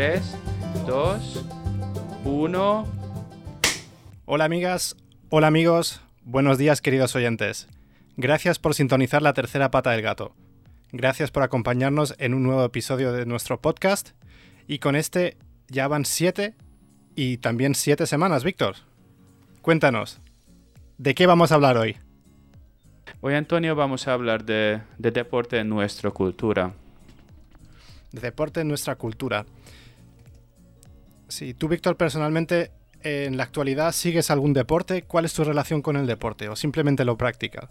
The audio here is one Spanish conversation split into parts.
3, 2, 1. Hola amigas, hola amigos, buenos días queridos oyentes. Gracias por sintonizar la tercera pata del gato. Gracias por acompañarnos en un nuevo episodio de nuestro podcast. Y con este ya van siete y también siete semanas, Víctor. Cuéntanos, ¿de qué vamos a hablar hoy? Hoy, Antonio, vamos a hablar de, de deporte en nuestra cultura. De deporte en nuestra cultura. Sí, tú, Víctor, personalmente, en la actualidad, ¿sigues algún deporte? ¿Cuál es tu relación con el deporte? ¿O simplemente lo practicas?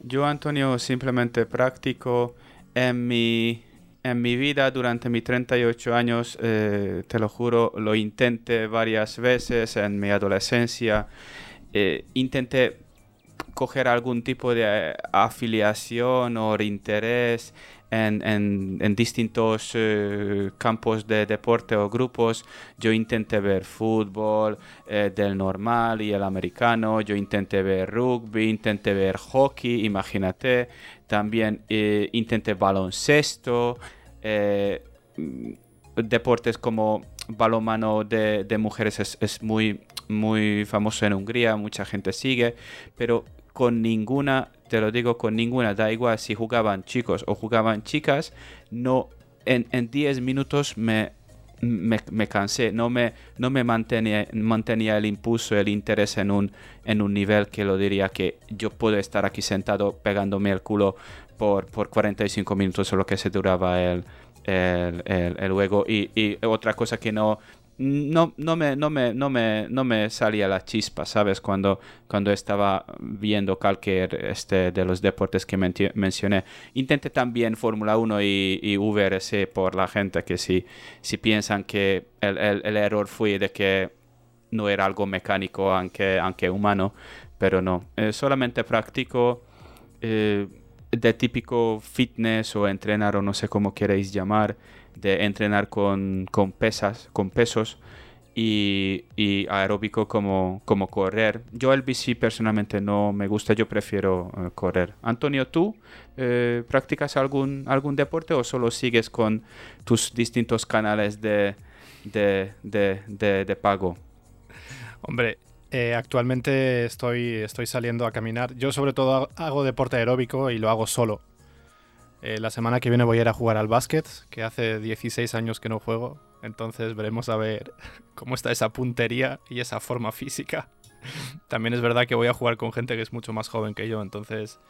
Yo, Antonio, simplemente practico en mi, en mi vida durante mis 38 años, eh, te lo juro, lo intenté varias veces en mi adolescencia. Eh, intenté coger algún tipo de eh, afiliación o interés en, en, distintos eh, campos de deporte o grupos. Yo intenté ver fútbol eh, del normal y el americano, yo intenté ver rugby, intenté ver hockey, imagínate, también intenté baloncesto, mm, deportes como balonmano de, de mujeres es, es muy muy famoso en Hungría, mucha gente sigue, pero con ninguna, te lo digo, con ninguna, da igual si jugaban chicos o jugaban chicas, no, en, 10 minutos me, me, cansé, no me, no me mantenía, mantenía el impulso, el interés en un, en un nivel que lo diría que yo puedo estar aquí sentado pegándome el culo por, por 45 minutos o lo que se duraba el, el, el, juego. Y, y, otra cosa que no, no, no, me, no, me, no, me, no me salía la chispa, ¿sabes? Cuando, cuando estaba viendo cualquier este, de los deportes que mencioné. Intenté también Fórmula 1 y, y, VRC por la gente que si, si piensan que el, el, error fue de que no era algo mecánico, aunque, aunque humano, pero no. Eh, solamente practico eh, de típico fitness o entrenar o no sé cómo queréis llamar de entrenar con, con pesas, con pesos y, aeróbico como, como correr. Yo el bici personalmente no me gusta, yo prefiero eh, correr. Antonio, ¿tú eh, practicas algún, algún deporte o solo sigues con tus distintos canales de, de, de, de, pago? Hombre, eh, actualmente estoy, estoy saliendo a caminar. Yo sobre todo hago deporte aeróbico y lo hago solo. Eh, la semana que viene voy a ir a jugar al básquet, que hace 16 años que no juego. Entonces veremos a ver cómo está esa puntería y esa forma física. También es verdad que voy a jugar con gente que es mucho más joven que yo, entonces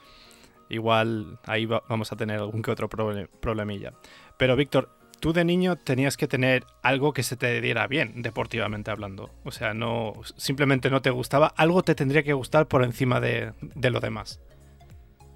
igual ahí vamos a tener algún que otro problemilla. Pero Víctor, tú de niño tenías que tener algo que se te diera bien, deportivamente hablando. O sea, no simplemente no te gustaba, algo te tendría que gustar por encima de lo demás.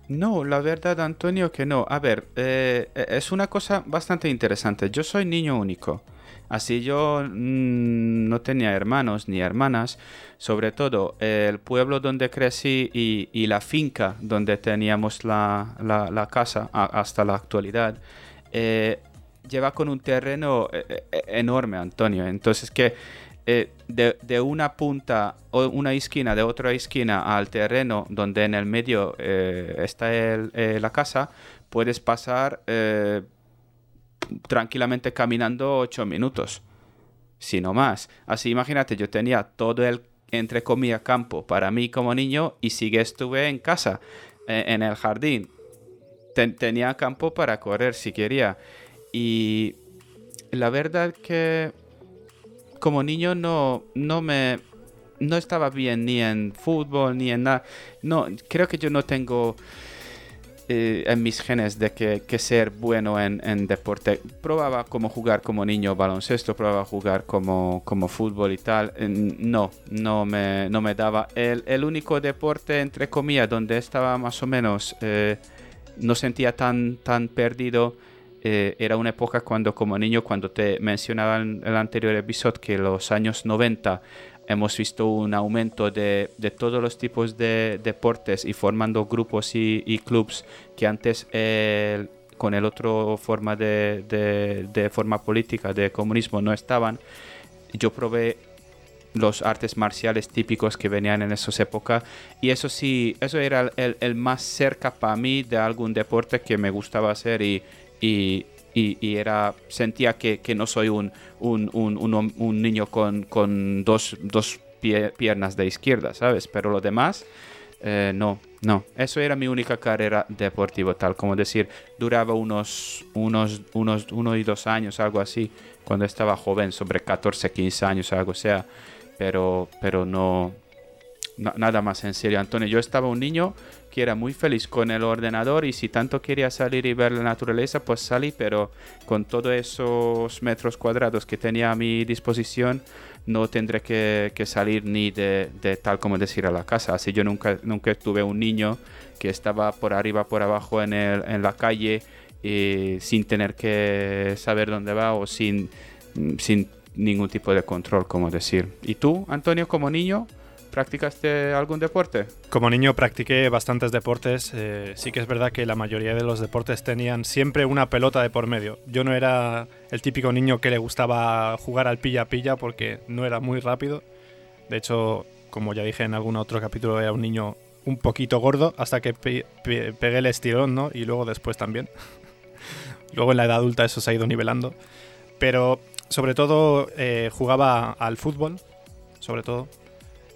No, la verdad, Antonio, que no. A ver, eh, es una cosa bastante interesante. Yo soy niño único. Así yo mm, no tenía hermanos ni hermanas. Sobre todo, el pueblo donde crecí y, la finca donde teníamos la, casa hasta la actualidad, eh, lleva con un terreno eh, enorme, Antonio. Entonces, que eh, de, una punta o una esquina de otra esquina al terreno donde en el medio eh, está eh, la casa, puedes pasar tranquilamente caminando 8 minutos, si no más. Así imagínate, yo tenía todo el, entre comillas, campo para mí como niño y sigue estuve en casa, en el jardín. tenía campo para correr si quería. Y la verdad que como niño no, no me no estaba bien ni en fútbol ni en nada. No, creo que yo no tengo eh, en mis genes de que, ser bueno en, deporte. Probaba como jugar como niño baloncesto, probaba jugar como, como fútbol y tal. No, no me, no me daba. El, el único deporte, entre comillas, donde estaba más o menos, eh, no sentía tan, tan perdido eh, era una época cuando como niño, cuando te mencionaba en el anterior episodio que los años 90 hemos visto un aumento de, de todos los tipos de deportes y formando grupos y, y clubs que antes con el otro forma de, de, de, forma política de comunismo no estaban. Yo probé los artes marciales típicos que venían en esas épocas y eso sí, eso era el, el más cerca para mí de algún deporte que me gustaba hacer y, y, y, era, sentía que, no soy un, un, niño con, con dos, dos piernas de izquierda, ¿sabes? Pero lo demás, eh, no, no. Eso era mi única carrera deportiva, tal como decir, duraba unos, unos, unos, uno y dos años, algo así, cuando estaba joven, sobre 14, 15 años, algo sea, pero, pero no, nada más en serio, Antonio. Yo estaba un niño que era muy feliz con el ordenador y si tanto quería salir y ver la naturaleza, pues salí, pero con todos esos metros cuadrados que tenía a mi disposición, no tendré que, salir ni de, tal como decir a la casa. Así yo nunca, nunca tuve un niño que estaba por arriba, por abajo en, el, en la calle y sin tener que saber dónde va o sin, sin ningún tipo de control, como decir. ¿Y tú, Antonio, como niño? ¿Practicaste algún deporte? Como niño practiqué bastantes deportes. Eh, sí que es verdad que la mayoría de los deportes tenían siempre una pelota de por medio. Yo no era el típico niño que le gustaba jugar al pilla-pilla porque no era muy rápido. De hecho, como ya dije en algún otro capítulo, era un niño un poquito gordo hasta que pegué el estirón, ¿no? Y luego después también. luego en la edad adulta eso se ha ido nivelando. Pero sobre todo eh, jugaba al fútbol, sobre todo.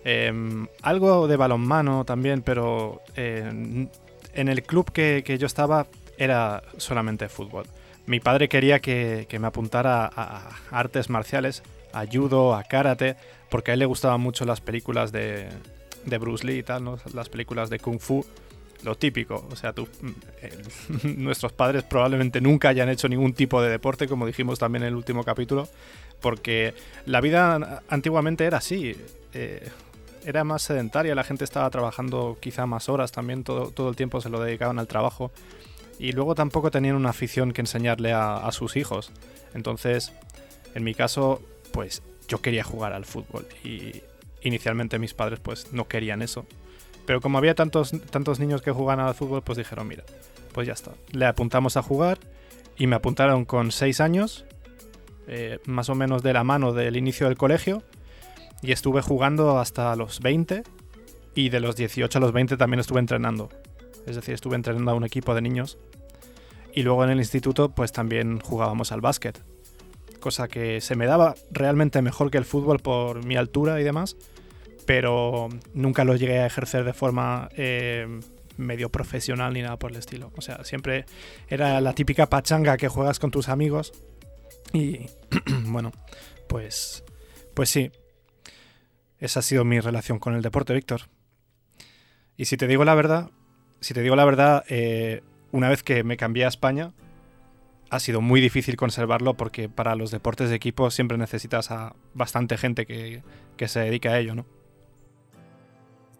Em, algo de balonmano también, pero eh, en el club que, yo estaba era solamente fútbol. Mi padre quería que, me apuntara a, artes marciales, a judo, a karate, porque a él le gustaban mucho las películas de, Bruce Lee y tal, las películas de kung fu, lo típico. O sea, mm, nuestros padres probablemente nunca hayan hecho ningún tipo de deporte, como dijimos también en el último capítulo, porque la vida antiguamente era así. Eh, era más sedentaria, la gente estaba trabajando quizá más horas también, todo, todo el tiempo se lo dedicaban al trabajo. Y luego tampoco tenían una afición que enseñarle a, sus hijos. Entonces, en mi caso, pues yo quería jugar al fútbol. Y inicialmente mis padres pues no querían eso. Pero como había tantos, tantos niños que jugaban al fútbol, pues dijeron, mira, pues ya está. Le apuntamos a jugar y me apuntaron con 6 años, eh, más o menos de la mano del inicio del colegio y estuve jugando hasta los 20 y de los 18 a los 20 también estuve entrenando. Es decir, estuve entrenando a un equipo de niños. Y luego en el instituto pues también jugábamos al básquet. Cosa que se me daba realmente mejor que el fútbol por mi altura y demás. Pero nunca lo llegué a ejercer de forma eh, medio profesional ni nada por el estilo. O sea, siempre era la típica pachanga que juegas con tus amigos. Y bueno, pues, pues sí, esa ha sido mi relación con el deporte, Víctor. Y si te digo la verdad, si te digo la verdad, eh, una vez que me cambié a España, ha sido muy difícil conservarlo porque para los deportes de equipo siempre necesitas a bastante gente que, se dedica a ello, ¿no?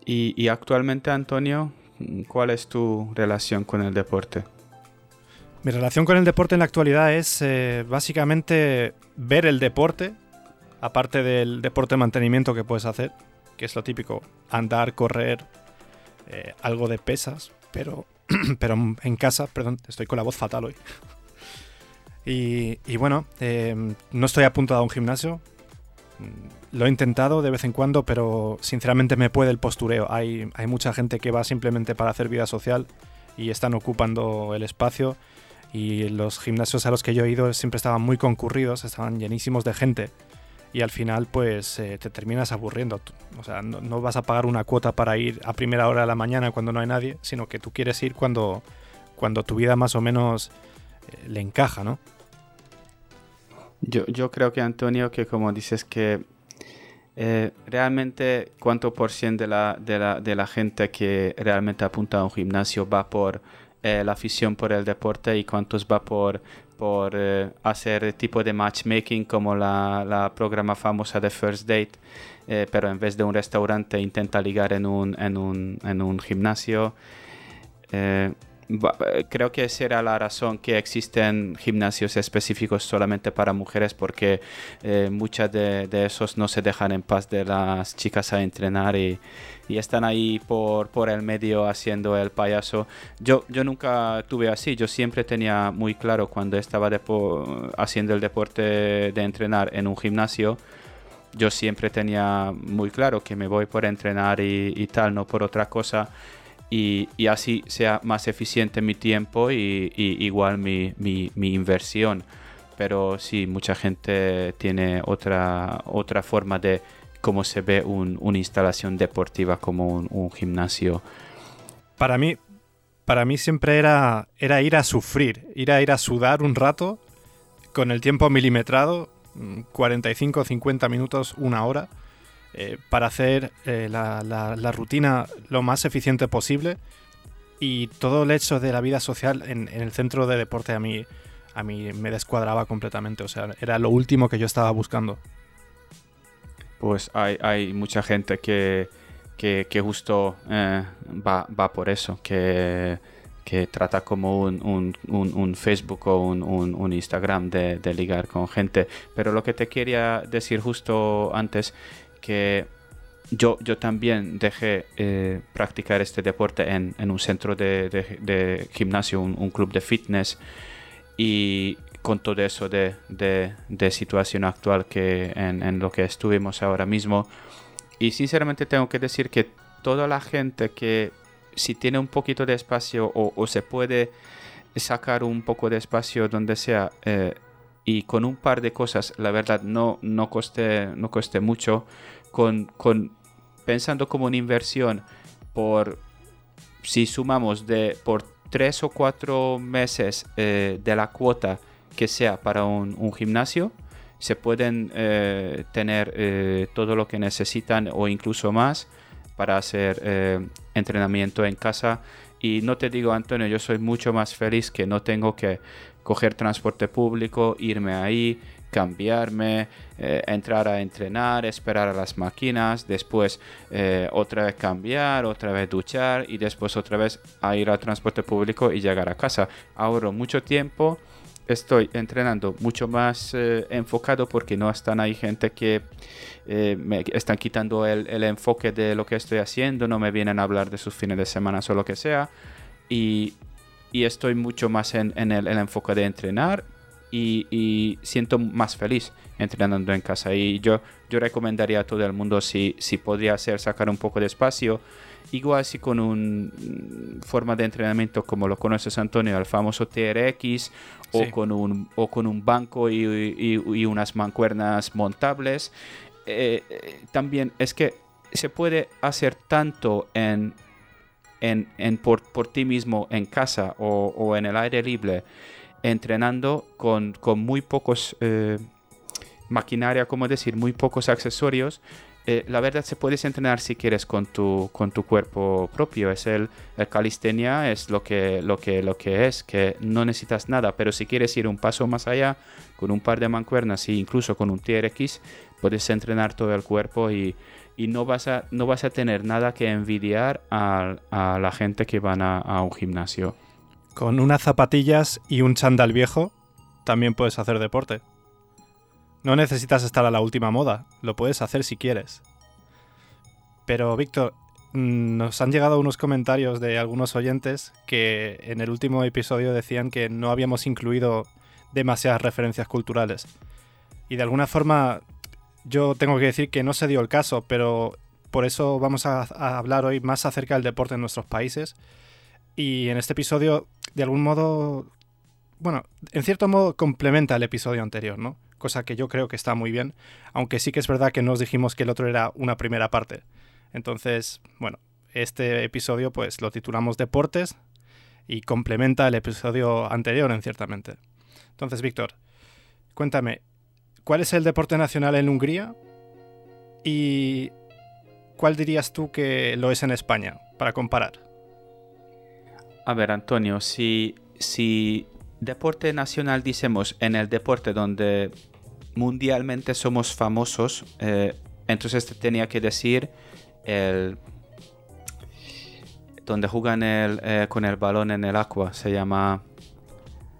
Y, actualmente, Antonio, ¿cuál es tu relación con el deporte? Mi relación con el deporte en la actualidad es eh, básicamente ver el deporte aparte del deporte de mantenimiento que puedes hacer, que es lo típico, andar, correr, eh, algo de pesas, pero, pero en casa, perdón, estoy con la voz fatal hoy. y, bueno, eh, no estoy apuntado a un gimnasio. Mm, lo he intentado de vez en cuando, pero sinceramente me puede el postureo. Hay, hay mucha gente que va simplemente para hacer vida social y están ocupando el espacio. Y los gimnasios a los que yo he ido siempre estaban muy concurridos, estaban llenísimos de gente y al final pues eh, te terminas aburriendo. O sea, no, vas a pagar una cuota para ir a primera hora de la mañana cuando no hay nadie, sino que tú quieres ir cuando, cuando tu vida más o menos eh, le encaja, ¿no? Yo, yo creo que Antonio, que como dices que eh, realmente cuánto por ciento de la, de, la, de la gente que realmente apunta a un gimnasio va por la afición por el deporte y cuántos va por por eh, hacer tipo de matchmaking como la, la, programa famosa de First Date, eh, pero en vez de un restaurante intenta ligar en un, en un, en un gimnasio. Eh, creo que esa era la razón que existen gimnasios específicos solamente para mujeres porque muchas de, de, esos no se dejan en paz de las chicas a entrenar y, y están ahí por, por el medio haciendo el payaso. Yo, yo nunca tuve así, yo siempre tenía muy claro cuando estaba haciendo el deporte de entrenar en un gimnasio, yo siempre tenía muy claro que me voy por entrenar y, tal, no por otra cosa. Y, así sea más eficiente mi tiempo y, igual mi, inversión. Pero sí, mucha gente tiene otra, otra forma de cómo se ve una instalación deportiva como un, gimnasio. Para mí, para mí siempre era, era ir a sufrir, ir a ir a sudar un rato con el tiempo milimetrado, 45, 50 minutos, una hora eh, para hacer eh, la, rutina lo más eficiente posible y todo el hecho de la vida social en, el centro de deporte a mí, a mí me descuadraba completamente, o sea, era lo último que yo estaba buscando. Pues hay, mucha gente que, justo eh, va, por eso, que, trata como un, Facebook o un, Instagram de, ligar con gente. Pero lo que te quería decir justo antes que yo, yo también dejé eh, practicar este deporte en, un centro de, gimnasio, un, club de fitness y con todo eso de, situación actual que en, lo que estuvimos ahora mismo. Y sinceramente tengo que decir que toda la gente que si tiene un poquito de espacio o, se puede sacar un poco de espacio donde sea eh, y con un par de cosas, la verdad, no, no, coste, no coste mucho, con, con, pensando como una inversión por, si sumamos de, por tres o cuatro meses eh, de la cuota que sea para un, gimnasio, se pueden eh, tener eh, todo lo que necesitan o incluso más para hacer entrenamiento en casa. Y no te digo, Antonio, yo soy mucho más feliz que no tengo que coger transporte público, irme ahí, cambiarme, eh, entrar a entrenar, esperar a las máquinas, después eh, otra vez cambiar, otra vez duchar y después otra vez ir al transporte público y llegar a casa. Ahorro mucho tiempo, estoy entrenando mucho más eh, enfocado porque no están ahí gente que me están quitando el, enfoque de lo que estoy haciendo, no me vienen a hablar de sus fines de semana o lo que sea. Y, estoy mucho más en, el, enfoque de entrenar y, siento más feliz entrenando en casa. Y yo, yo recomendaría a todo el mundo si, si podría hacer sacar un poco de espacio, igual si con una mm, forma de entrenamiento como lo conoces Antonio, el famoso TRX, o, con, un, o con un banco y, y, unas mancuernas montables. Eh, eh, también es que se puede hacer tanto en, en, por, por, ti mismo en casa o, o en el aire libre entrenando con, muy pocos eh, maquinaria, como decir, muy pocos accesorios. Eh, la verdad se puedes entrenar si quieres con tu, con tu cuerpo propio. Es el, calistenia, es lo que, lo, que, lo que es, que no necesitas nada, pero si quieres ir un paso más allá, con un par de mancuernas e incluso con un TRX, puedes entrenar todo el cuerpo y, no, vas a, no vas a tener nada que envidiar a, la gente que van a un gimnasio. Con unas zapatillas y un chándal viejo también puedes hacer deporte. No necesitas estar a la última moda, lo puedes hacer si quieres. Pero Víctor, mm, nos han llegado unos comentarios de algunos oyentes que en el último episodio decían que no habíamos incluido demasiadas referencias culturales. Y de alguna forma yo tengo que decir que no se dio el caso, pero por eso vamos a, hablar hoy más acerca del deporte en nuestros países. Y en este episodio de algún modo, bueno, en cierto modo complementa el episodio anterior, ¿no? Cosa que yo creo que está muy bien, aunque sí que es verdad que nos dijimos que el otro era una primera parte. Entonces, bueno, este episodio pues lo titulamos Deportes y complementa el episodio anterior en ciertamente. Entonces, Víctor, cuéntame, ¿cuál es el deporte nacional en Hungría? ¿Y cuál dirías tú que lo es en España, para comparar? A ver, Antonio, si, si deporte nacional decimos en el deporte donde mundialmente somos famosos, eh, entonces te tenía que decir el donde juegan el, eh, con el balón en el agua, se llama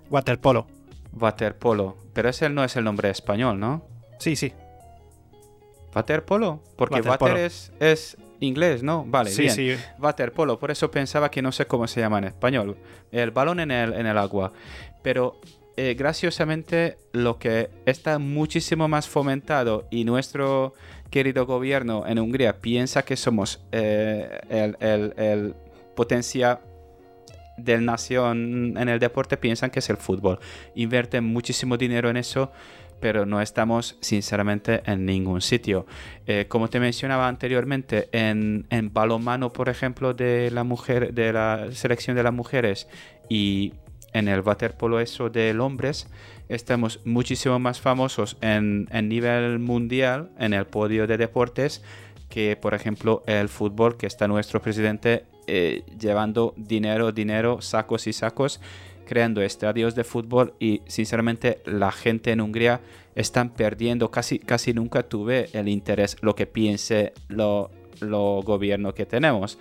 waterpolo. Waterpolo, pero ese no es el nombre español, ¿no? Sí, sí. Waterpolo, porque water, es, es inglés, ¿no? Vale, sí, bien. Sí. Waterpolo, por eso pensaba que no sé cómo se llama en español. El balón en el, en el agua. Pero eh, graciosamente lo que está muchísimo más fomentado y nuestro querido gobierno en Hungría piensa que somos eh, el, potencia del nación en el deporte piensan que es el fútbol. Invierten muchísimo dinero en eso, pero no estamos sinceramente en ningún sitio. Eh, como te mencionaba anteriormente, en, en balonmano, por ejemplo, de la mujer, de la selección de las mujeres y en el waterpolo eso de hombres, estamos muchísimo más famosos en, en nivel mundial, en el podio de deportes, que por ejemplo el fútbol, que está nuestro presidente eh, llevando dinero, dinero, sacos y sacos, creando estadios de fútbol y sinceramente la gente en Hungría están perdiendo, casi, casi nunca tuve el interés, lo que piense lo, lo gobierno que tenemos.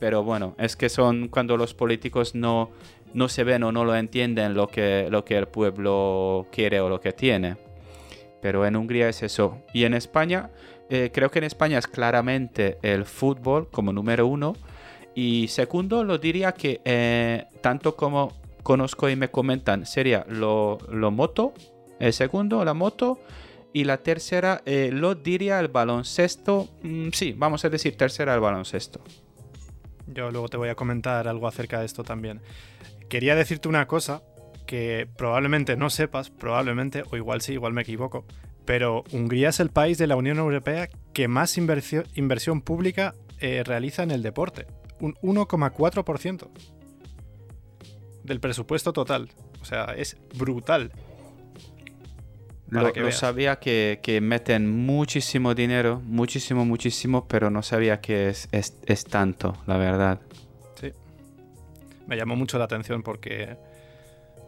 Pero bueno, es que son cuando los políticos no, no se ven o no lo entienden lo que, lo que el pueblo quiere o lo que tiene. Pero en Hungría es eso. Y en España, eh, creo que en España es claramente el fútbol como número uno. Y segundo, lo diría que eh, tanto como conozco y me comentan, sería lo, lo moto, el segundo, la moto, y la tercera, eh, lo diría el baloncesto. Mm, sí, vamos a decir tercera el baloncesto. Yo luego te voy a comentar algo acerca de esto también. Quería decirte una cosa que probablemente no sepas, probablemente, o igual sí, igual me equivoco, pero Hungría es el país de la Unión Europea que más inversión pública eh, realiza en el deporte. Un 1,4% del presupuesto total. O sea, es brutal. Lo, que sabía que, meten muchísimo dinero, muchísimo, muchísimo, pero no sabía que es, es, tanto, la verdad. Sí. Me llamó mucho la atención porque,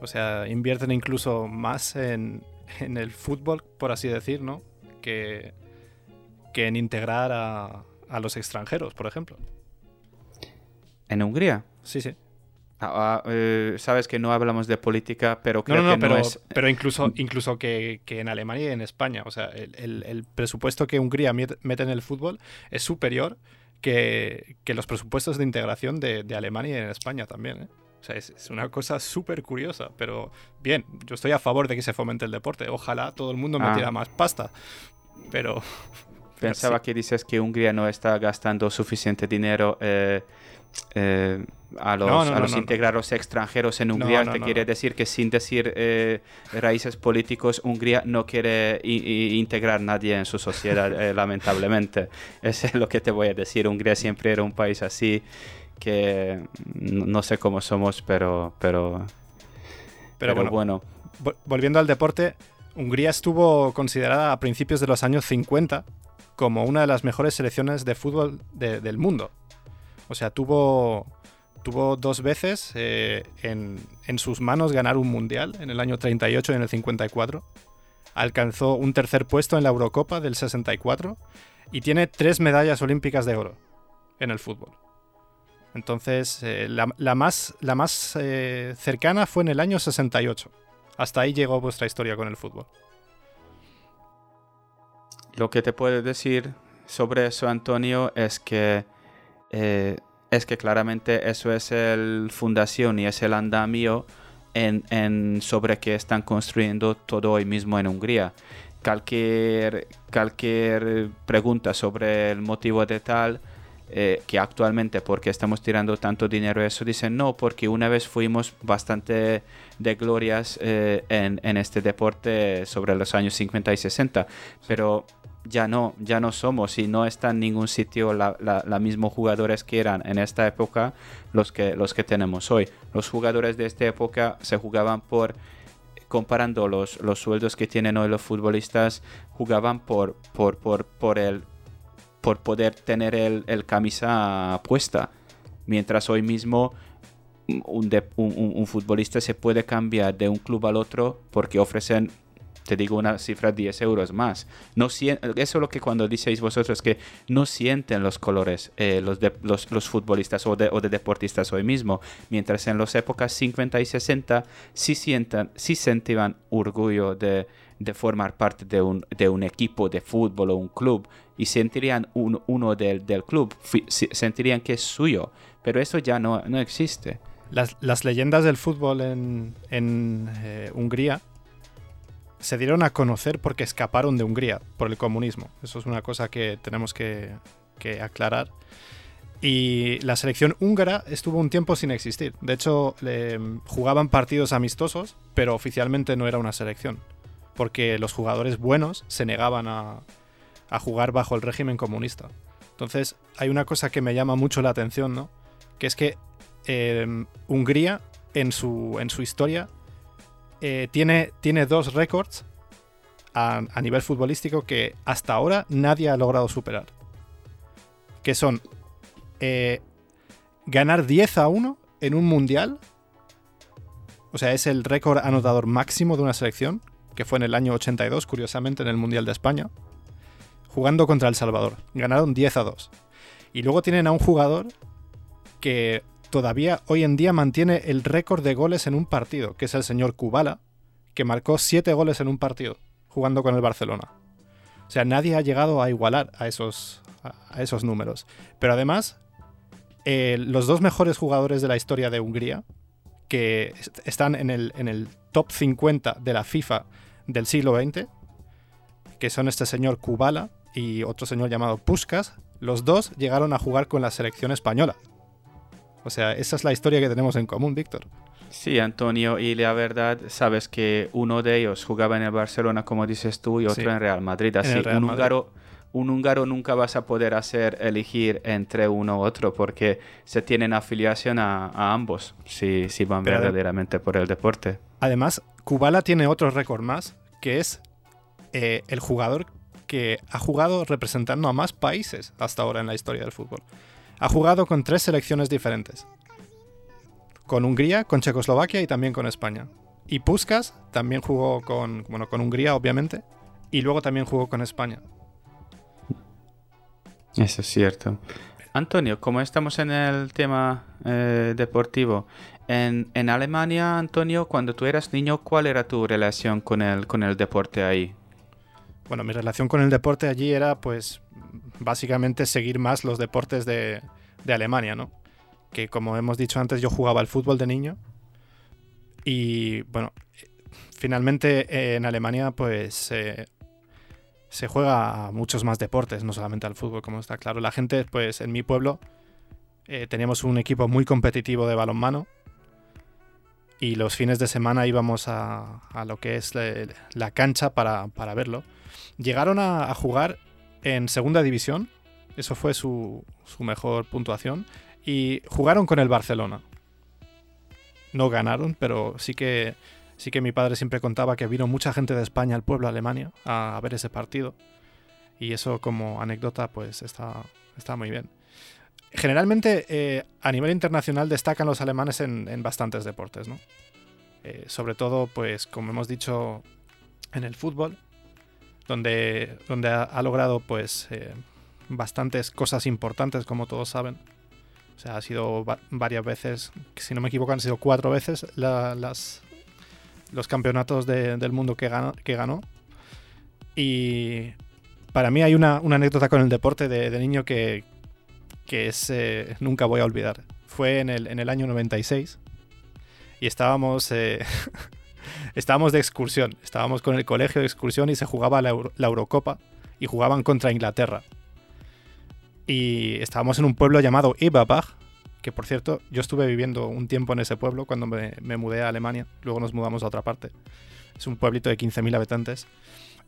o sea, invierten incluso más en, en el fútbol, por así decir, ¿no? Que, que en integrar a, a los extranjeros, por ejemplo. ¿En Hungría? Sí, sí. Ah, ah, eh, sabes que no hablamos de política, pero creo que pero, no es... pero incluso, incluso que, que, en Alemania y en España, o sea, el, el, presupuesto que Hungría mete en el fútbol es superior que, que los presupuestos de integración de, de, Alemania y en España también. ¿eh? O sea, es, una cosa súper curiosa, pero bien, yo estoy a favor de que se fomente el deporte. Ojalá todo el mundo ah. metiera más pasta, pero... Pensaba que dices que Hungría no está gastando suficiente dinero eh, eh, a los, a los integrados extranjeros en Hungría. te quiere decir que sin decir eh, raíces políticos, Hungría no quiere integrar nadie en su sociedad, lamentablemente. Eso es lo que te voy a decir. Hungría siempre era un país así que no sé cómo somos, pero, pero, pero, bueno, Volviendo al deporte, Hungría estuvo considerada a principios de los años 50 como una de las mejores selecciones de fútbol del mundo. O sea, tuvo, tuvo dos veces eh, en, en, sus manos ganar un mundial, en el año 38 y en el 54. Alcanzó un tercer puesto en la Eurocopa del 64 y tiene tres medallas olímpicas de oro en el fútbol. Entonces, eh, la, más, la más eh, cercana fue en el año 68. Hasta ahí llegó vuestra historia con el fútbol. Lo que te puedo decir sobre eso, Antonio, es que, eh, es que claramente eso es el fundación y es el andamio en, en sobre que están construyendo todo hoy mismo en Hungría. Cualquier, cualquier pregunta sobre el motivo de tal eh, que actualmente porque estamos tirando tanto dinero eso dicen no porque una vez fuimos bastante de glorias eh, en, en, este deporte sobre los años 50 y 60 pero ya no ya no somos y no está en ningún sitio la, la, mismos jugadores que eran en esta época los que los que tenemos hoy los jugadores de esta época se jugaban por comparando los, los sueldos que tienen hoy los futbolistas jugaban por por, por, por el por poder tener el, camisa puesta. Mientras hoy mismo un, un, futbolista se puede cambiar de un club al otro porque ofrecen, te digo una cifra, 10 euros más. No eso es lo que cuando diceis vosotros que no sienten los colores eh, los, los, futbolistas o de, o de, deportistas hoy mismo. Mientras en las épocas 50 y 60 sí, sientan, sí sentían orgullo de, de formar parte de un, de un equipo de fútbol o un club y sentirían uno del, del, club, sentirían que es suyo, pero eso ya no, no existe. Las, las, leyendas del fútbol en, en eh, Hungría se dieron a conocer porque escaparon de Hungría por el comunismo. Eso es una cosa que tenemos que, que aclarar. Y la selección húngara estuvo un tiempo sin existir. De hecho, jugaban partidos amistosos, pero oficialmente no era una selección. Porque los jugadores buenos se negaban a, jugar bajo el régimen comunista. Entonces, hay una cosa que me llama mucho la atención, ¿no? Que es que em, Hungría, en su, en su historia, eh, tiene, tiene dos récords a, nivel futbolístico que hasta ahora nadie ha logrado superar. Que son eh, ganar 10 a 1 en un mundial. O sea, es el récord anotador máximo de una selección, que fue en el año 82, curiosamente, en el Mundial de España, jugando contra El Salvador. Ganaron 10 a 2. Y luego tienen a un jugador que todavía hoy en día mantiene el récord de goles en un partido, que es el señor Kubala, que marcó 7 goles en un partido jugando con el Barcelona. O sea, nadie ha llegado a igualar a esos, a esos números. Pero además, eh, los dos mejores jugadores de la historia de Hungría, que están en el, en el top 50 de la FIFA del siglo XX, que son este señor Kubala y otro señor llamado Puskas, los dos llegaron a jugar con la selección española. O sea, esa es la historia que tenemos en común, Víctor. Sí, Antonio, y la verdad, sabes que uno de ellos jugaba en el Barcelona, como dices tú, y otro en Real Madrid. Así, un, Húngaro, un húngaro nunca vas a poder hacer elegir entre uno u otro porque se tienen afiliación a, ambos si, si van verdaderamente por el deporte. Además, Kubala tiene otro récord más, que es eh, el jugador que ha jugado representando a más países hasta ahora en la historia del fútbol. Ha jugado con tres selecciones diferentes con Hungría, con Checoslovaquia y también con España. Y Puskas también jugó con, bueno, con Hungría, obviamente, y luego también jugó con España. Eso es cierto. Antonio, como estamos en el tema eh, deportivo, en, en, Alemania, Antonio, cuando tú eras niño, ¿cuál era tu relación con el, con el deporte ahí? Bueno, mi relación con el deporte allí era, pues, básicamente seguir más los deportes de, de Alemania, ¿no? que como hemos dicho antes, yo jugaba al fútbol de niño. Y bueno, finalmente eh, en Alemania pues se juega a muchos más deportes, no solamente al fútbol, como está claro. La gente, pues en mi pueblo eh, teníamos un equipo muy competitivo de balonmano. Y los fines de semana íbamos a, lo que es la, cancha para, verlo. Llegaron a, jugar en segunda división. Eso fue su, su mejor puntuación y jugaron con el Barcelona. No ganaron, pero sí que, sí que mi padre siempre contaba que vino mucha gente de España al pueblo Alemania a, ver ese partido. Y eso como anécdota pues está, está muy bien. Generalmente eh, a nivel internacional destacan los alemanes en, bastantes deportes, ¿no? Eh, sobre todo, pues como hemos dicho, en el fútbol, donde, donde ha, logrado pues eh, bastantes cosas importantes, como todos saben. O ha sido varias veces, si no me equivoco, han sido cuatro veces las, los campeonatos del mundo que ganó, que ganó. Y para mí hay una, anécdota con el deporte de, niño que, que es, eh, nunca voy a olvidar. Fue en el, en el año 96 y estábamos, eh, estábamos de excursión. Estábamos con el colegio de excursión y se jugaba la, Eurocopa y jugaban contra Inglaterra. Y estábamos en un pueblo llamado Eberbach, que por cierto, yo estuve viviendo un tiempo en ese pueblo cuando me, mudé a Alemania, luego nos mudamos a otra parte. Es un pueblito de 15.000 habitantes.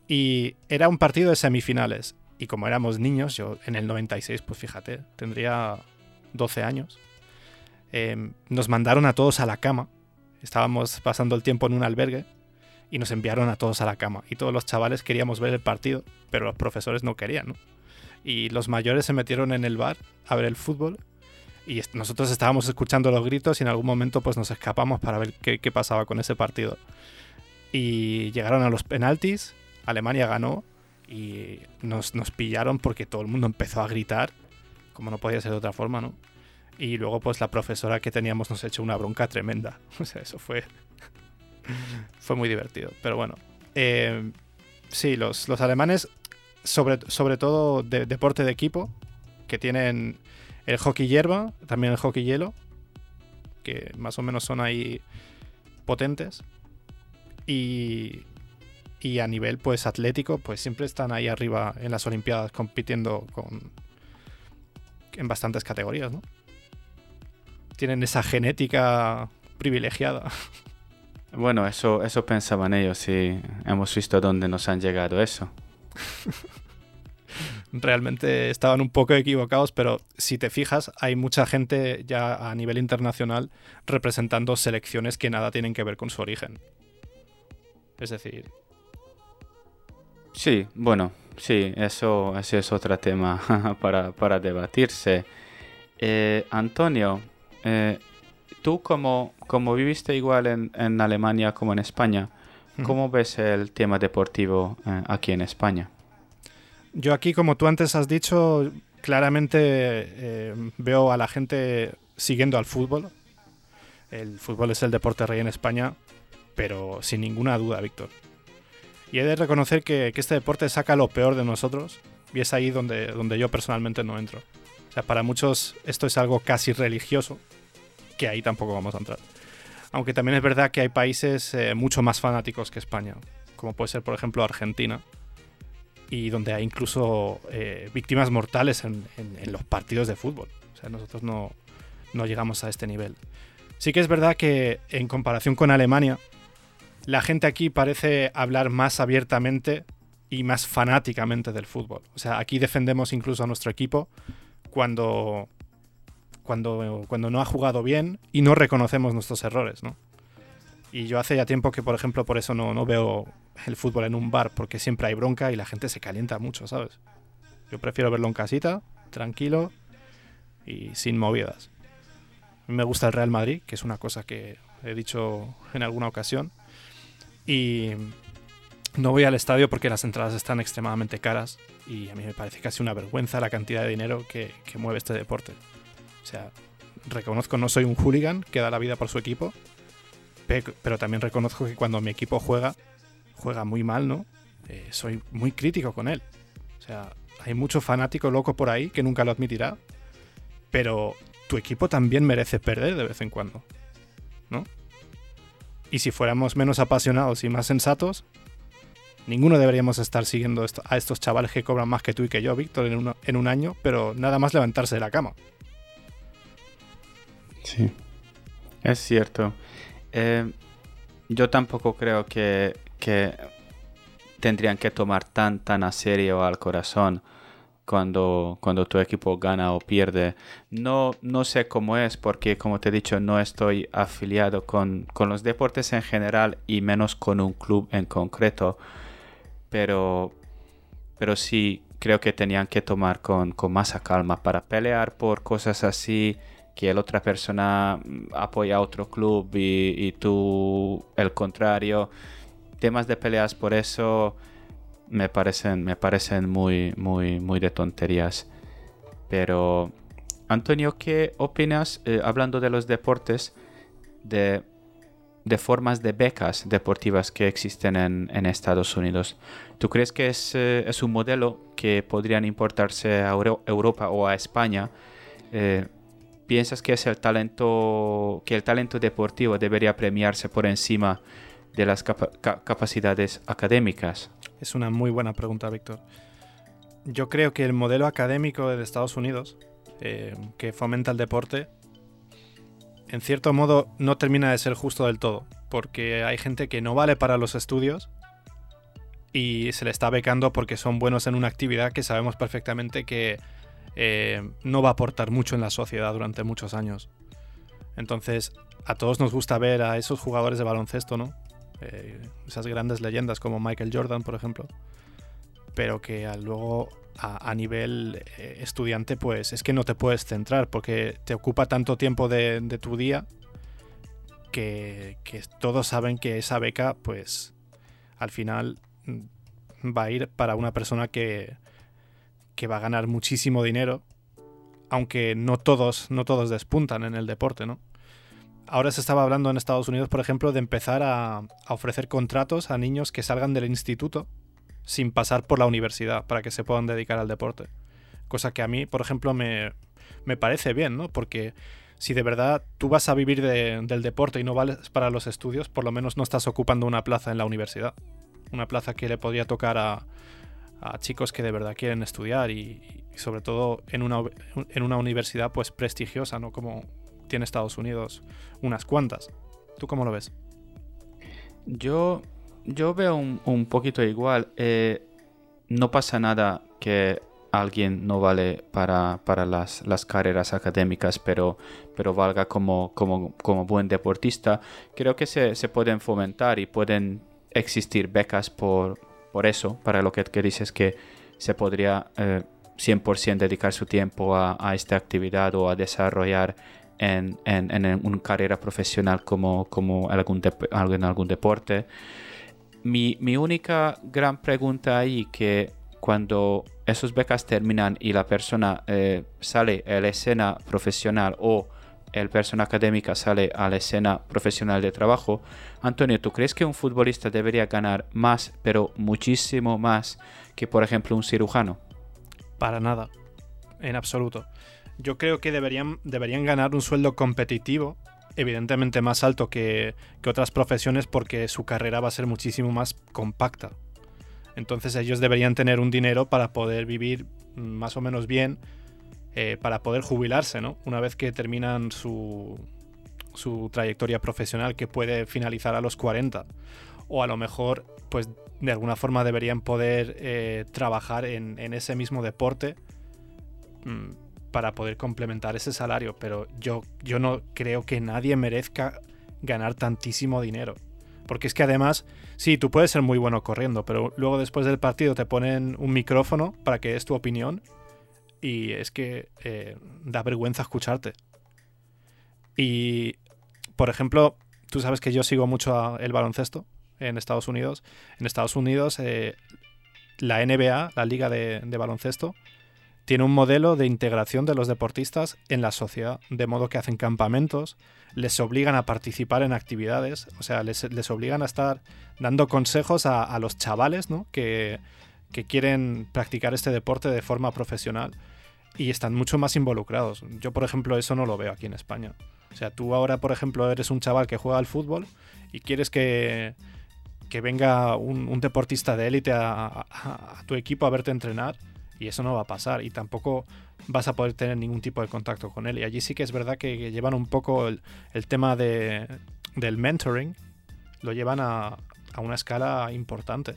Y era un partido de semifinales. Y como éramos niños, yo en el 96, pues fíjate, tendría 12 años. Em, nos mandaron a todos a la cama. Estábamos pasando el tiempo en un albergue y nos enviaron a todos a la cama. Y todos los chavales queríamos ver el partido, pero los profesores no querían, ¿no? y los mayores se metieron en el bar a ver el fútbol y nosotros estábamos escuchando los gritos y en algún momento pues nos escapamos para ver qué, pasaba con ese partido. Y llegaron a los penaltis, Alemania ganó y nos, nos, pillaron porque todo el mundo empezó a gritar, como no podía ser de otra forma, ¿no? Y luego pues la profesora que teníamos nos echó una bronca tremenda. O sea, eso fue, fue muy divertido. Pero bueno, eh, sí, los, los alemanes sobre, sobre todo de, deporte de equipo, que tienen el hockey hierba, también el hockey hielo, que más o menos son ahí potentes. Y, y a nivel pues atlético, pues siempre están ahí arriba en las Olimpiadas compitiendo con, en bastantes categorías, ¿no? Tienen esa genética privilegiada. Bueno, eso, eso pensaban ellos y hemos visto dónde nos han llegado eso. Realmente estaban un poco equivocados, pero si te fijas, hay mucha gente ya a nivel internacional representando selecciones que nada tienen que ver con su origen. Es decir... Sí, bueno, sí, eso, es otro tema para, debatirse. Eh, Antonio, eh, tú como, como viviste igual en, Alemania como en España, ¿cómo ves el tema deportivo eh, aquí en España? Yo aquí, como tú antes has dicho, claramente veo a la gente siguiendo al fútbol. El fútbol es el deporte rey en España, pero sin ninguna duda, Víctor. Y he de reconocer que, este deporte saca lo peor de nosotros y es ahí donde, donde yo personalmente no entro. O sea, para muchos esto es algo casi religioso, que ahí tampoco vamos a entrar. Aunque también es verdad que hay países eh, mucho más fanáticos que España, como puede ser por ejemplo Argentina, y donde hay incluso eh, víctimas mortales en, los partidos de fútbol. O sea, nosotros no, no llegamos a este nivel. Sí que es verdad que en comparación con Alemania, la gente aquí parece hablar más abiertamente y más fanáticamente del fútbol. O sea, aquí defendemos incluso a nuestro equipo cuando, cuando, cuando no ha jugado bien y no reconocemos nuestros errores, ¿no? Y yo hace ya tiempo que, por ejemplo, por eso no, no veo el fútbol en un bar, porque siempre hay bronca y la gente se calienta mucho, ¿sabes? Yo prefiero verlo en casita, tranquilo y sin movidas. A mí me gusta el Real Madrid, que es una cosa que he dicho en alguna ocasión. Y no voy al estadio porque las entradas están extremadamente caras y a mí me parece casi una vergüenza la cantidad de dinero que, mueve este deporte. O sea, reconozco no soy un hooligan que da la vida por su equipo, pero también reconozco que cuando mi equipo juega, juega muy mal, ¿no? Eh, soy muy crítico con él. O sea, hay mucho fanático loco por ahí que nunca lo admitirá, pero tu equipo también merece perder de vez en cuando, ¿no? Y si fuéramos menos apasionados y más sensatos, ninguno deberíamos estar siguiendo a estos chavales que cobran más que tú y que yo, Víctor, en, un año, pero nada más levantarse de la cama. Sí, es cierto. Eh, yo tampoco creo que, que, tendrían que tomar tan, tan a serio al corazón cuando, cuando tu equipo gana o pierde. No, no sé cómo es porque, como te he dicho, no estoy afiliado con, los deportes en general y menos con un club en concreto. Pero, pero sí creo que tenían que tomar con, con más calma para pelear por cosas así que la otra persona apoya a otro club y, tú el contrario. Temas de peleas por eso me parecen, me parecen muy, muy, muy de tonterías. Pero, Antonio, ¿qué opinas, eh, hablando de los deportes, de, formas de becas deportivas que existen en, Estados Unidos? ¿Tú crees que eh, es, un modelo que podrían importarse a Europa o a España? Eh, ¿Piensas que es el talento, que el talento deportivo debería premiarse por encima de las capacidades académicas? Es una muy buena pregunta, Víctor. Yo creo que el modelo académico de Estados Unidos, eh, que fomenta el deporte, en cierto modo no termina de ser justo del todo, porque hay gente que no vale para los estudios y se le está becando porque son buenos en una actividad que sabemos perfectamente que eh, no va a aportar mucho en la sociedad durante muchos años. Entonces, a todos nos gusta ver a esos jugadores de baloncesto, ¿no? Eh, esas grandes leyendas como Michael Jordan, por ejemplo, pero que luego a, nivel eh, estudiante, pues es que no te puedes centrar porque te ocupa tanto tiempo de, tu día que, todos saben que esa beca, pues al final mm, va a ir para una persona que, que va a ganar muchísimo dinero, aunque no todos, no todos despuntan en el deporte, ¿no? Ahora se estaba hablando en Estados Unidos, por ejemplo, de empezar a, ofrecer contratos a niños que salgan del instituto sin pasar por la universidad para que se puedan dedicar al deporte. Cosa que a mí, por ejemplo, me, parece bien, ¿no? Porque si de verdad tú vas a vivir del deporte y no vales para los estudios, por lo menos no estás ocupando una plaza en la universidad. Una plaza que le podría tocar a, chicos que de verdad quieren estudiar y, sobre todo en una, en una universidad pues prestigiosa, ¿no? Como tiene Estados Unidos unas cuantas. ¿Tú cómo lo ves? Yo, yo veo un, poquito igual. Eh, no pasa nada que alguien no vale para, las, carreras académicas, pero, pero valga como, como, como buen deportista. Creo que se, pueden fomentar y pueden existir becas por, por eso, para lo que, que dices que se podría 100% eh, dedicar su tiempo a, esta actividad o a desarrollar en, una carrera profesional como, como algún en algún deporte. Mi, mi, única gran pregunta ahí que cuando esos becas terminan y la persona eh, sale a la escena profesional o el persona académica sale a la escena profesional de trabajo, Antonio, ¿tú crees que un futbolista debería ganar más, pero muchísimo más que, por ejemplo, un cirujano? Para nada, en absoluto. Yo creo que deberían, deberían ganar un sueldo competitivo, evidentemente más alto que, que otras profesiones, porque su carrera va a ser muchísimo más compacta. Entonces ellos deberían tener un dinero para poder vivir más o menos bien, eh, para poder jubilarse, ¿no? Una vez que terminan su, su trayectoria profesional que puede finalizar a los 40. O a lo mejor, pues de alguna forma deberían poder eh, trabajar en, ese mismo deporte mm, para poder complementar ese salario. Pero yo, yo no creo que nadie merezca ganar tantísimo dinero. Porque es que además, sí, tú puedes ser muy bueno corriendo, pero luego después del partido te ponen un micrófono para que es tu opinión y es que eh, da vergüenza escucharte. Y, por ejemplo, tú sabes que yo sigo mucho el baloncesto en Estados Unidos. En Estados Unidos, eh, la NBA, la liga de baloncesto, tiene un modelo de integración de los deportistas en la sociedad, de modo que hacen campamentos, les obligan a participar en actividades, o sea, les, obligan a estar dando consejos a, los chavales ¿no? que, quieren practicar este deporte de forma profesional y están mucho más involucrados. Yo, por ejemplo, eso no lo veo aquí en España. O sea, tú ahora, por ejemplo, eres un chaval que juega al fútbol y quieres que, que venga un, deportista de élite a, a tu equipo a verte entrenar y eso no va a pasar y tampoco vas a poder tener ningún tipo de contacto con él. Y allí sí que es verdad que, llevan un poco el, tema de, del mentoring, lo llevan a, una escala importante,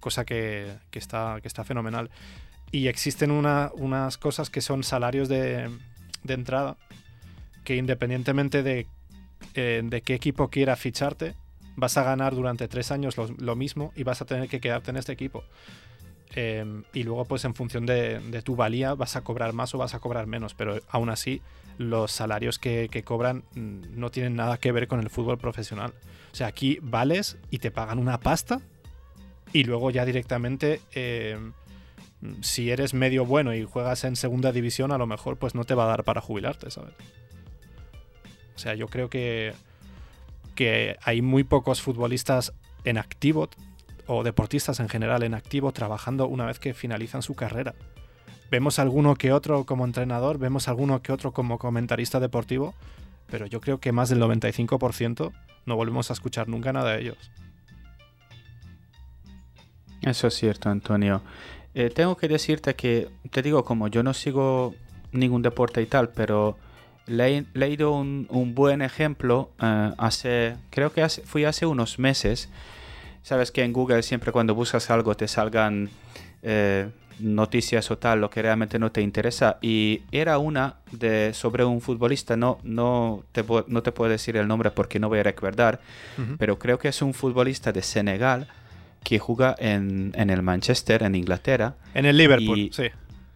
cosa que, está, que está fenomenal. Y existen unas cosas que son salarios de, entrada, que independientemente de, eh, de qué equipo quiera ficharte, vas a ganar durante tres años lo, mismo y vas a tener que quedarte en este equipo. Em, y luego, pues en función de, tu valía, vas a cobrar más o vas a cobrar menos. Pero aún así, los salarios que, cobran mm, no tienen nada que ver con el fútbol profesional. O sea, aquí vales y te pagan una pasta. Y luego ya directamente, em, si eres medio bueno y juegas en segunda división, a lo mejor pues no te va a dar para jubilarte, ¿sabes? O sea, yo creo que, que hay muy pocos futbolistas en activo o deportistas en general en activo trabajando una vez que finalizan su carrera. Vemos alguno que otro como entrenador, vemos alguno que otro como comentarista deportivo, pero yo creo que más del 95% no volvemos a escuchar nunca nada de ellos. Eso es cierto, Antonio. Eh, tengo que decirte que, te digo, como yo no sigo ningún deporte y tal, pero le he leído un, buen ejemplo eh, hace, creo que fui hace unos meses, Sabes que en Google siempre cuando buscas algo te salgan eh, noticias o tal, lo que realmente no te interesa. Y era una de sobre un futbolista, no, no, te, no te puedo decir el nombre porque no voy a recordar, pero creo que es un futbolista de Senegal que juega en, en el Manchester, en Inglaterra. En el Liverpool, sí.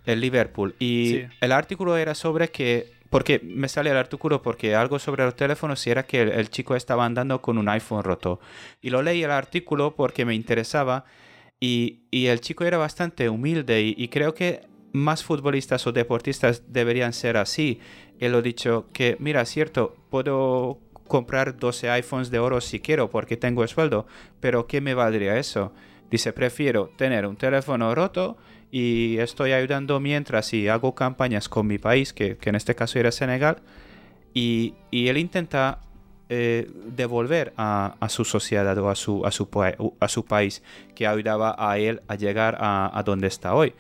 El Liverpool. Y el artículo era sobre que porque me sale el artículo porque algo sobre los teléfonos y era que el, chico estaba andando con un iPhone roto. Y lo leí el artículo porque me interesaba y, el chico era bastante humilde y, creo que más futbolistas o deportistas deberían ser así. Él lo dicho que, mira, cierto, puedo comprar 12 iPhones de oro si quiero porque tengo el sueldo, pero ¿qué me valdría eso? Dice, prefiero tener un teléfono roto y estoy ayudando mientras y hago campañas con mi país, que, en este caso era Senegal, y, él intenta eh, devolver a, su sociedad o a su, a su, a país que ayudaba a él a llegar a, donde está hoy,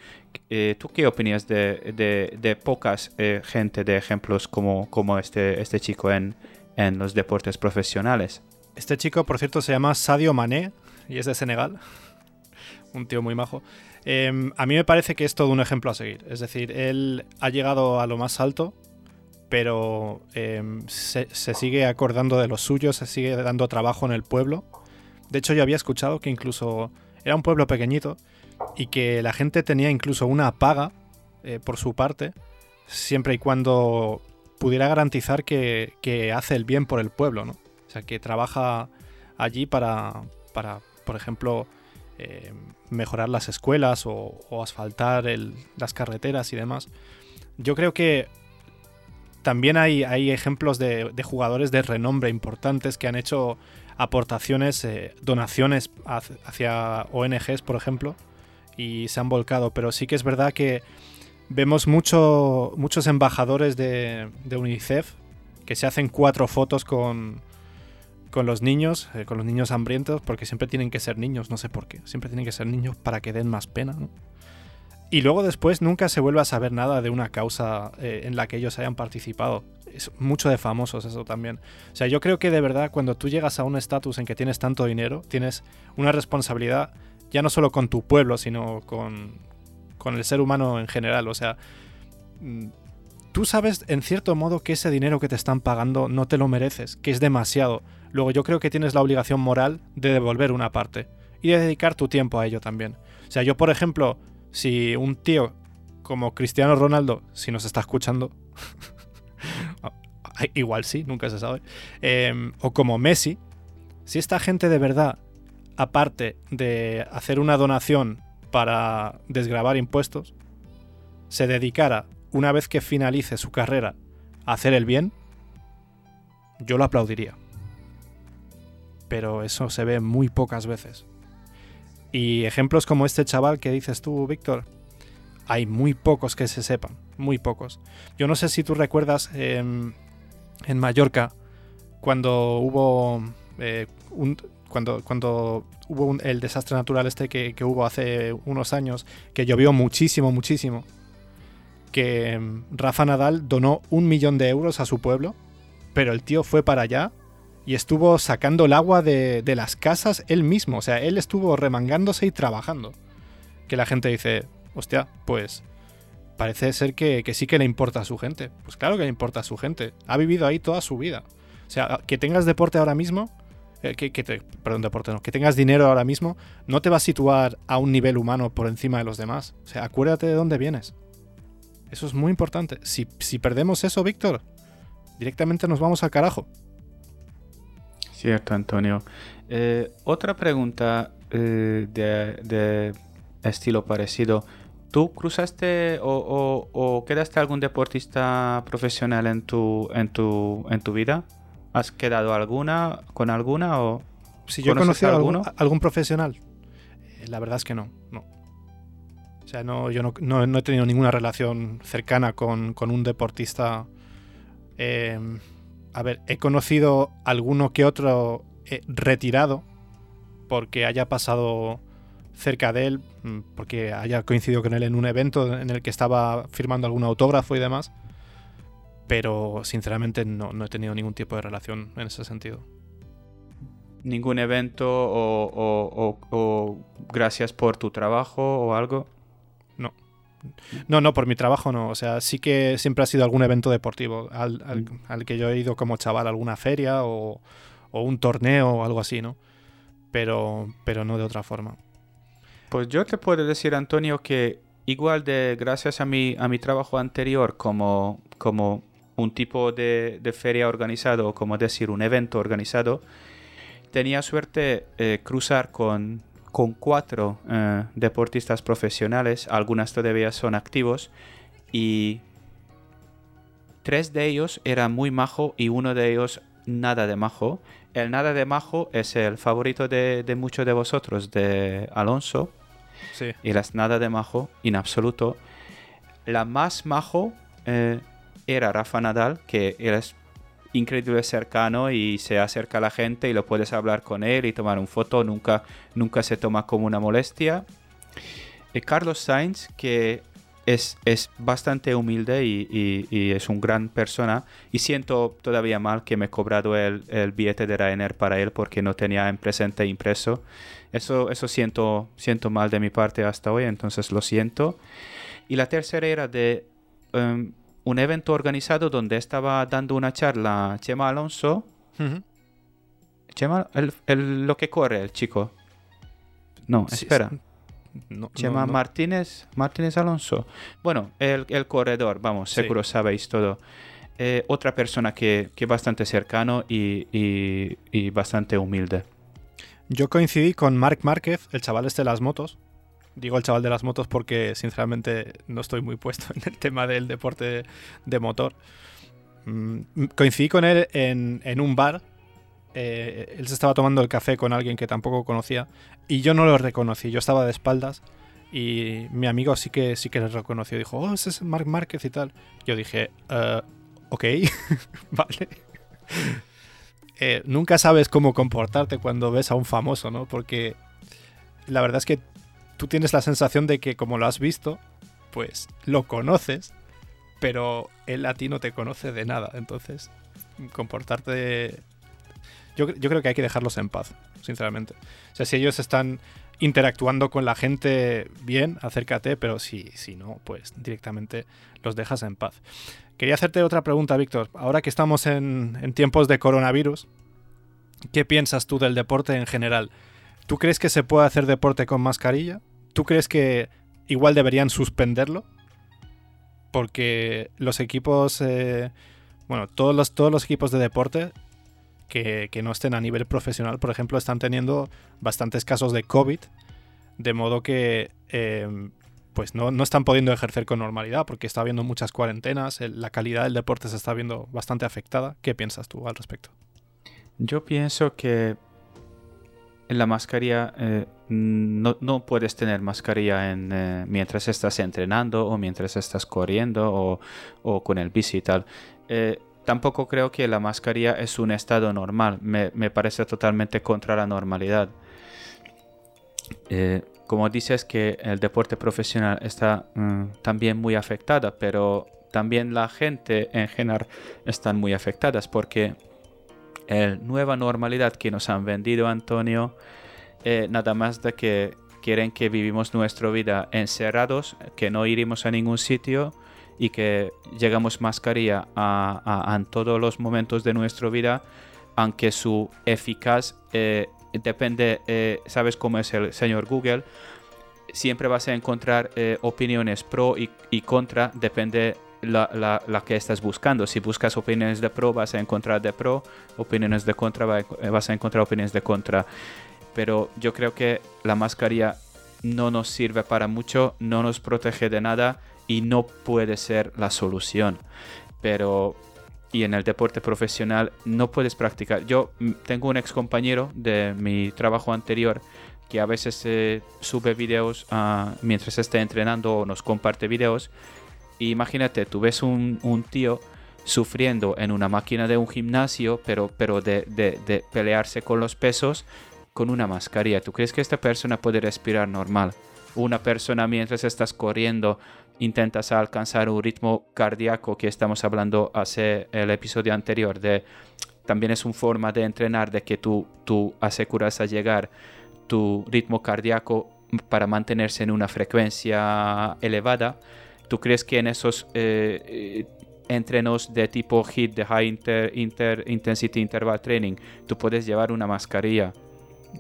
eh, ¿tú qué opinas de, pocas eh, gente de ejemplos como, como este, este chico en, en los deportes profesionales? Este chico, por cierto, se llama Sadio Mané y es de Senegal. un tío muy majo. Em, a mí me parece que es todo un ejemplo a seguir. Es decir, él ha llegado a lo más alto, pero em, se, sigue acordando de los suyos, se sigue dando trabajo en el pueblo. De hecho, yo había escuchado que incluso era un pueblo pequeñito y que la gente tenía incluso una paga eh, por su parte, siempre y cuando pudiera garantizar que, hace el bien por el pueblo, ¿no? O sea, que trabaja allí para, para por ejemplo, eh, mejorar las escuelas o, asfaltar las carreteras y demás. Yo creo que también hay, hay ejemplos de, jugadores de renombre importantes que han hecho aportaciones, eh, donaciones hacia ONGs, por ejemplo, y se han volcado. Pero sí que es verdad que vemos mucho, muchos embajadores de, de UNICEF que se hacen cuatro fotos con, con los niños, eh, con los niños hambrientos, porque siempre tienen que ser niños, no sé por qué. Siempre tienen que ser niños para que den más pena. Y luego después nunca se vuelve a saber nada de una causa eh, en la que ellos hayan participado. Es mucho de famosos eso también. O sea, yo creo que de verdad cuando tú llegas a un estatus en que tienes tanto dinero, tienes una responsabilidad ya no solo con tu pueblo, sino con, con el ser humano en general. O sea, mm, tú sabes en cierto modo que ese dinero que te están pagando no te lo mereces, que es demasiado. Luego yo creo que tienes la obligación moral de devolver una parte y de dedicar tu tiempo a ello también. O sea, yo por ejemplo, si un tío como Cristiano Ronaldo, si nos está escuchando, igual sí, nunca se sabe, em, o como Messi, si esta gente de verdad, aparte de hacer una donación para desgravar impuestos, se dedicara, una vez que finalice su carrera, a hacer el bien, yo lo aplaudiría pero eso se ve muy pocas veces. Y ejemplos como este chaval que dices tú, Víctor, hay muy pocos que se sepan, muy pocos. Yo no sé si tú recuerdas en Mallorca cuando hubo eh, un, cuando, cuando hubo el desastre natural este que, que, hubo hace unos años, que llovió muchísimo, muchísimo, que em, Rafa Nadal donó un millón de euros a su pueblo, pero el tío fue para allá y estuvo sacando el agua de, las casas él mismo. O sea, él estuvo remangándose y trabajando. Que la gente dice, hostia, pues parece ser que, sí que le importa a su gente. Pues claro que le importa a su gente. Ha vivido ahí toda su vida. O sea, que tengas deporte ahora mismo, eh, que, perdón, deporte no, que tengas dinero ahora mismo, no te va a situar a un nivel humano por encima de los demás. O sea, acuérdate de dónde vienes. Eso es muy importante. Si, si perdemos eso, Víctor, directamente nos vamos al carajo. Cierto, Antonio. Eh, otra pregunta eh, de, estilo parecido. ¿Tú cruzaste o, quedaste algún deportista profesional en tu, en tu, en tu vida? ¿Has quedado alguna con alguna o si yo he conocido alguno? algún profesional? Eh, la verdad es que no, no. O sea, no, yo no, no, he tenido ninguna relación cercana con, con un deportista a ver, he conocido alguno que otro eh, retirado porque haya pasado cerca de él, mm, porque haya coincidido con él en un evento en el que estaba firmando algún autógrafo y demás. Pero sinceramente no, no he tenido ningún tipo de relación en ese sentido. ¿Ningún evento o, o gracias por tu trabajo o algo? No, no, por mi trabajo no. O sea, sí que siempre ha sido algún evento deportivo al, mm. que yo he ido como chaval, alguna feria o, un torneo o algo así, ¿no? Pero, pero no de otra forma. Pues yo te puedo decir, Antonio, que igual de gracias a mi, a mi trabajo anterior como, como un tipo de, feria organizado, o como decir, un evento organizado, tenía suerte eh, cruzar con con cuatro eh, deportistas profesionales, algunas todavía son activos, y tres de ellos eran muy majo y uno de ellos nada de majo. El nada de majo es el favorito de, muchos de vosotros, de Alonso. Sí. Y las nada de majo, en absoluto. La más majo eh, era Rafa Nadal, que es increíble cercano y se acerca a la gente y lo puedes hablar con él y tomar un foto, nunca, nunca se toma como una molestia. eh, Carlos Sainz, que es, es bastante humilde y, es un gran persona. Y siento todavía mal que me he cobrado el, el, billete de Ryanair para él porque no tenía en presente impreso. Eso, eso siento, siento mal de mi parte hasta hoy, entonces lo siento. Y la tercera era de em, un evento organizado donde estaba dando una charla Chema Alonso. Chema, el, lo que corre, el chico. No, espera. Chema Martínez, Martínez Alonso. Bueno, el, corredor, vamos, seguro sabéis todo. Eh, otra persona que, que bastante cercano y, y, bastante humilde. Yo coincidí con Marc Márquez, el chaval este de las motos. Digo el chaval de las motos porque sinceramente no estoy muy puesto en el tema del deporte de motor. Mm, coincidí con él en, en un bar eh, él se estaba tomando el café con alguien que tampoco conocía y yo no lo reconocí, yo estaba de espaldas y mi amigo sí que sí que le reconoció, dijo, oh, ese es Marc Márquez y tal. Yo dije, uh, ok, vale. Eh, nunca sabes cómo comportarte cuando ves a un famoso, ¿no? Porque la verdad es que tú tienes la sensación de que como lo has visto, pues lo conoces, pero él a ti no te conoce de nada. Entonces, comportarte yo, creo que hay que dejarlos en paz, sinceramente. O sea, si ellos están interactuando con la gente bien, acércate, pero si, no, pues directamente los dejas en paz. Quería hacerte otra pregunta, Víctor. Ahora que estamos en tiempos de coronavirus, ¿qué piensas tú del deporte en general? ¿Tú crees que se puede hacer deporte con mascarilla? ¿Tú crees que igual deberían suspenderlo? Porque los equipos, eh, bueno, todos los, todos los equipos de deporte que, no estén a nivel profesional, por ejemplo, están teniendo bastantes casos de COVID, de modo que eh, pues no, están pudiendo ejercer con normalidad porque está habiendo muchas cuarentenas, la calidad del deporte se está viendo bastante afectada. ¿Qué piensas tú al respecto? Yo pienso que en la mascarilla eh, no, puedes tener mascarilla en, eh, mientras estás entrenando o mientras estás corriendo o, con el bici y tal tampoco creo que la mascarilla es un estado normal. Me, parece totalmente contra la normalidad. Eh, como dices que el deporte profesional está mm, también muy afectada, pero también la gente en general están muy afectadas porque la nueva normalidad que nos han vendido Antonio, eh, nada más de que quieren que vivimos nuestra vida encerrados, que no iremos a ningún sitio, y que llegamos mascarilla a, en todos los momentos de nuestra vida, aunque su eficaz eh, depende, eh, sabes cómo es el señor Google, siempre vas a encontrar opiniones pro y, contra, depende la, la, que estás buscando. Si buscas opiniones de pro, vas a encontrar de pro, opiniones de contra, vas a encontrar opiniones de contra. Pero yo creo que la mascarilla no nos sirve para mucho, no nos protege de nada y no puede ser la solución. Pero y en el deporte profesional no puedes practicar. Yo mm, tengo un ex compañero de mi trabajo anterior que a veces sube videos ah, mientras está entrenando o nos comparte videos. Imagínate, tú ves un, tío sufriendo en una máquina de un gimnasio, pero, pero de, pelearse con los pesos con una mascarilla. ¿Tú crees que esta persona puede respirar normal? Una persona mientras estás corriendo intentas alcanzar un ritmo cardíaco que estamos hablando hace el episodio anterior también es una forma de entrenar de que tú, tú aseguras a llegar tu ritmo cardíaco para mantenerse en una frecuencia elevada. ¿Tú crees que en esos eh, eh, entrenos de tipo HIIT, de High Inter, Intensity Interval Training, tú puedes llevar una mascarilla?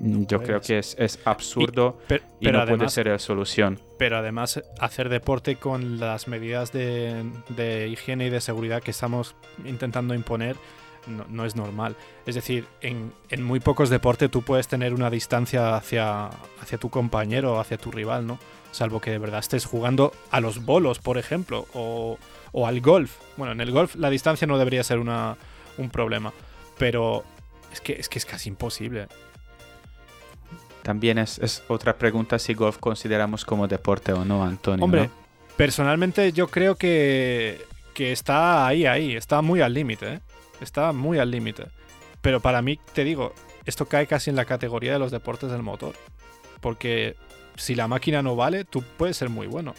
Yo creo que es, absurdo y, no puede ser la solución. Pero además, hacer deporte con las medidas de, higiene y de seguridad que estamos intentando imponer no, es normal. Es decir, en, muy pocos deportes tú puedes tener una distancia hacia, hacia tu compañero o hacia tu rival, ¿no? Salvo que de verdad estés jugando a los bolos, por ejemplo, o, o al golf. Bueno, en el golf la distancia no debería ser una, un problema, pero es que, es que es casi imposible. También es, otra pregunta si golf consideramos como deporte o no, Antonio. Hombre, personalmente yo creo que, que está ahí, ahí, está muy al límite, ¿eh? está muy al límite. Pero para mí, te digo, esto cae casi en la categoría de los deportes del motor. Porque si la máquina no vale, tú puedes ser muy bueno.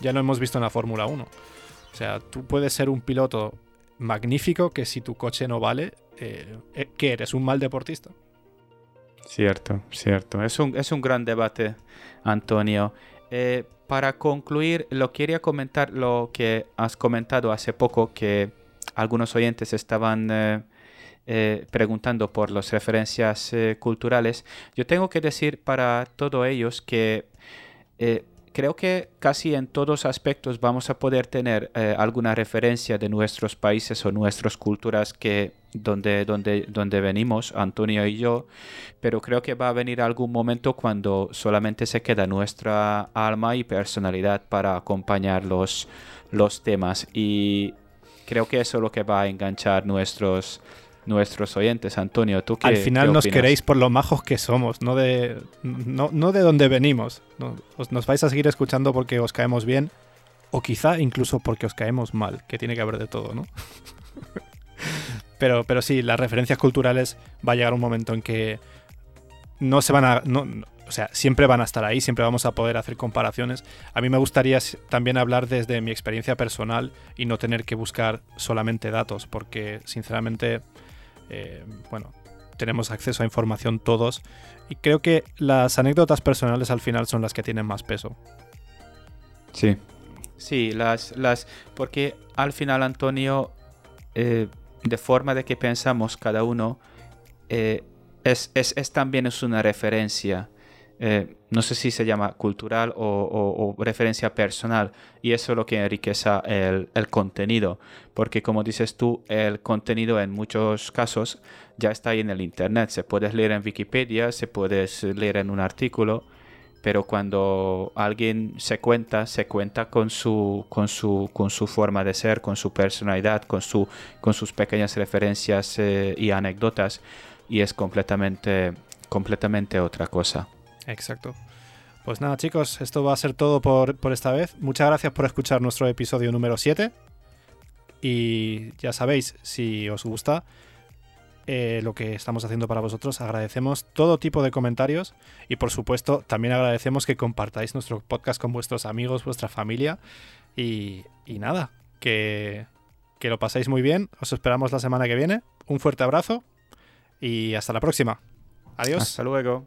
Ya lo hemos visto en la Fórmula 1. O sea, tú puedes ser un piloto magnífico que si tu coche no vale, eh, eh, ¿qué eres? ¿Un mal deportista? Cierto, cierto. Es un, es un gran debate, Antonio. Eh, para concluir, lo quería comentar lo que has comentado hace poco, que algunos oyentes estaban preguntando por las referencias culturales. Yo tengo que decir para todos ellos que creo que casi en todos aspectos vamos a poder tener eh, alguna referencia de nuestros países o nuestras culturas que donde, donde, donde venimos, Antonio y yo, pero creo que va a venir algún momento cuando solamente se queda nuestra alma y personalidad para acompañar los, los temas y creo que eso es lo que va a enganchar nuestros nuestros oyentes. Antonio, ¿tú qué Al final nos queréis por lo majos que somos, no de, no, de dónde venimos. nos vais a seguir escuchando porque os caemos bien o quizá incluso porque os caemos mal, que tiene que haber de todo, ¿no? pero, pero sí, las referencias culturales va a llegar un momento en que no se van a... No, o sea, siempre van a estar ahí, siempre vamos a poder hacer comparaciones. A mí me gustaría también hablar desde mi experiencia personal y no tener que buscar solamente datos, porque sinceramente eh, bueno, tenemos acceso a información todos y creo que las anécdotas personales al final son las que tienen más peso. Sí. Sí, las, las, porque al final, Antonio, eh, de forma de que pensamos cada uno, eh, es, es, también es una referencia. No sé si se llama cultural o, referencia personal, y eso es lo que enriquece el, el, contenido, porque como dices tú, el contenido en muchos casos ya está ahí en el Internet, se puede leer en Wikipedia, se puede leer en un artículo, pero cuando alguien se cuenta, se cuenta con su, con su, con su forma de ser, con su personalidad, con, su, con sus pequeñas referencias eh, y anécdotas, y es completamente, completamente otra cosa. Exacto. Pues nada, chicos, esto va a ser todo por, esta vez. Muchas gracias por escuchar nuestro episodio número 7. Y ya sabéis, si os gusta eh, lo que estamos haciendo para vosotros, agradecemos todo tipo de comentarios y por supuesto también agradecemos que compartáis nuestro podcast con vuestros amigos, vuestra familia. Y, y nada, que, que lo paséis muy bien. Os esperamos la semana que viene. Un fuerte abrazo y hasta la próxima. Adiós. Hasta luego.